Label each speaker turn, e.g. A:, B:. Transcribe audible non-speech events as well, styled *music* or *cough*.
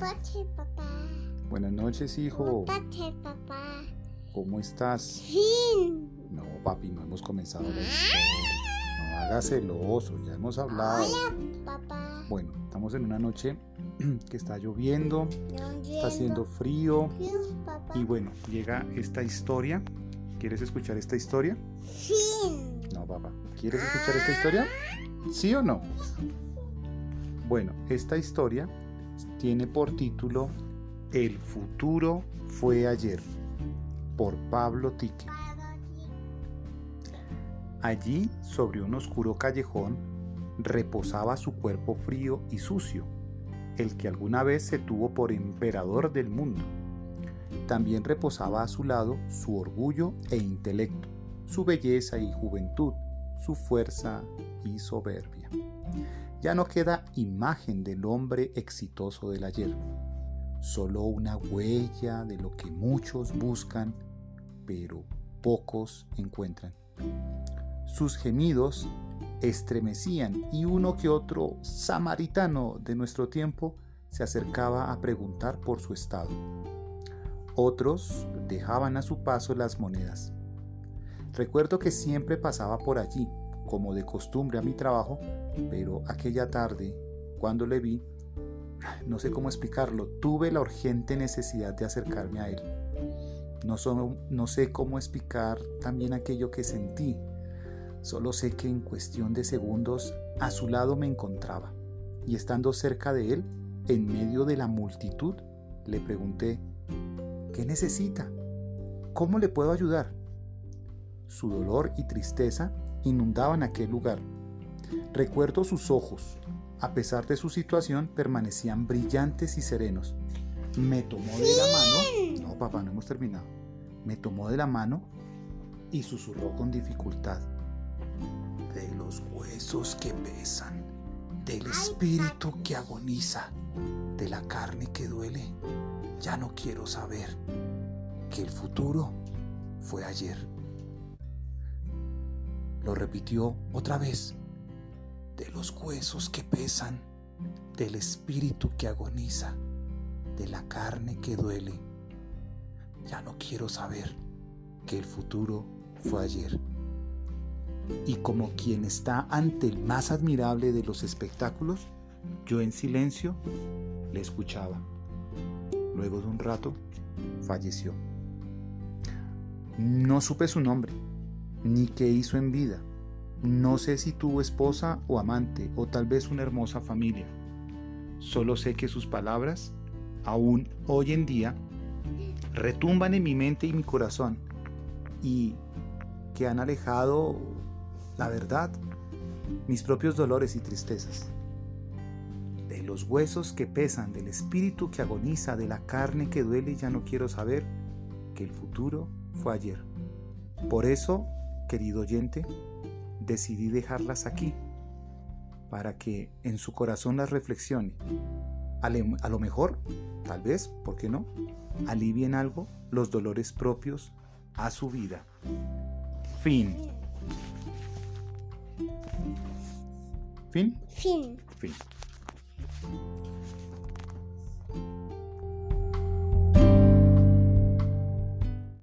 A: noches, papá.
B: Buenas noches, hijo.
A: Buenas noches, papá.
B: ¿Cómo estás?
A: Fin.
B: No, papi, no hemos comenzado la historia. No hagas celoso, ya hemos hablado.
A: Hola, papá.
B: Bueno, estamos en una noche *clears throat* que está lloviendo, está haciendo frío
A: papá.
B: y bueno, llega esta historia. ¿Quieres escuchar esta historia? No, papá. ¿Quieres escuchar esta historia? ¿Sí o no? Bueno, esta historia tiene por título El futuro fue ayer, por Pablo Tique. Allí, sobre un oscuro callejón, reposaba su cuerpo frío y sucio, el que alguna vez se tuvo por emperador del mundo. También reposaba a su lado su orgullo e intelecto, su belleza y juventud, su fuerza y soberbia. Ya no queda imagen del hombre exitoso del ayer, solo una huella de lo que muchos buscan, pero pocos encuentran. Sus gemidos estremecían y uno que otro samaritano de nuestro tiempo se acercaba a preguntar por su estado. Otros dejaban a su paso las monedas. Recuerdo que siempre pasaba por allí, como de costumbre a mi trabajo, pero aquella tarde, cuando le vi, no sé cómo explicarlo, tuve la urgente necesidad de acercarme a él. No, so- no sé cómo explicar también aquello que sentí, solo sé que en cuestión de segundos a su lado me encontraba, y estando cerca de él, en medio de la multitud, le pregunté, ¿qué necesita? ¿Cómo le puedo ayudar? Su dolor y tristeza inundaban aquel lugar. Recuerdo sus ojos. A pesar de su situación, permanecían brillantes y serenos. Me tomó de la mano. No, papá, no hemos terminado. Me tomó de la mano y susurró con dificultad. De los huesos que pesan, del espíritu que agoniza, de la carne que duele, ya no quiero saber que el futuro fue ayer. Lo repitió otra vez. De los huesos que pesan, del espíritu que agoniza, de la carne que duele. Ya no quiero saber que el futuro fue ayer. Y como quien está ante el más admirable de los espectáculos, yo en silencio le escuchaba. Luego de un rato, falleció. No supe su nombre, ni qué hizo en vida. No sé si tuvo esposa o amante, o tal vez una hermosa familia. Solo sé que sus palabras, aún hoy en día, retumban en mi mente y mi corazón, y que han alejado la verdad, mis propios dolores y tristezas. De los huesos que pesan, del espíritu que agoniza, de la carne que duele, ya no quiero saber que el futuro fue ayer. Por eso, querido oyente, decidí dejarlas aquí, para que en su corazón las reflexione. A, lo mejor, tal vez, ¿por qué no? Alivien algo los dolores propios a su vida. Fin. Fin.
A: Fin.
B: Fin.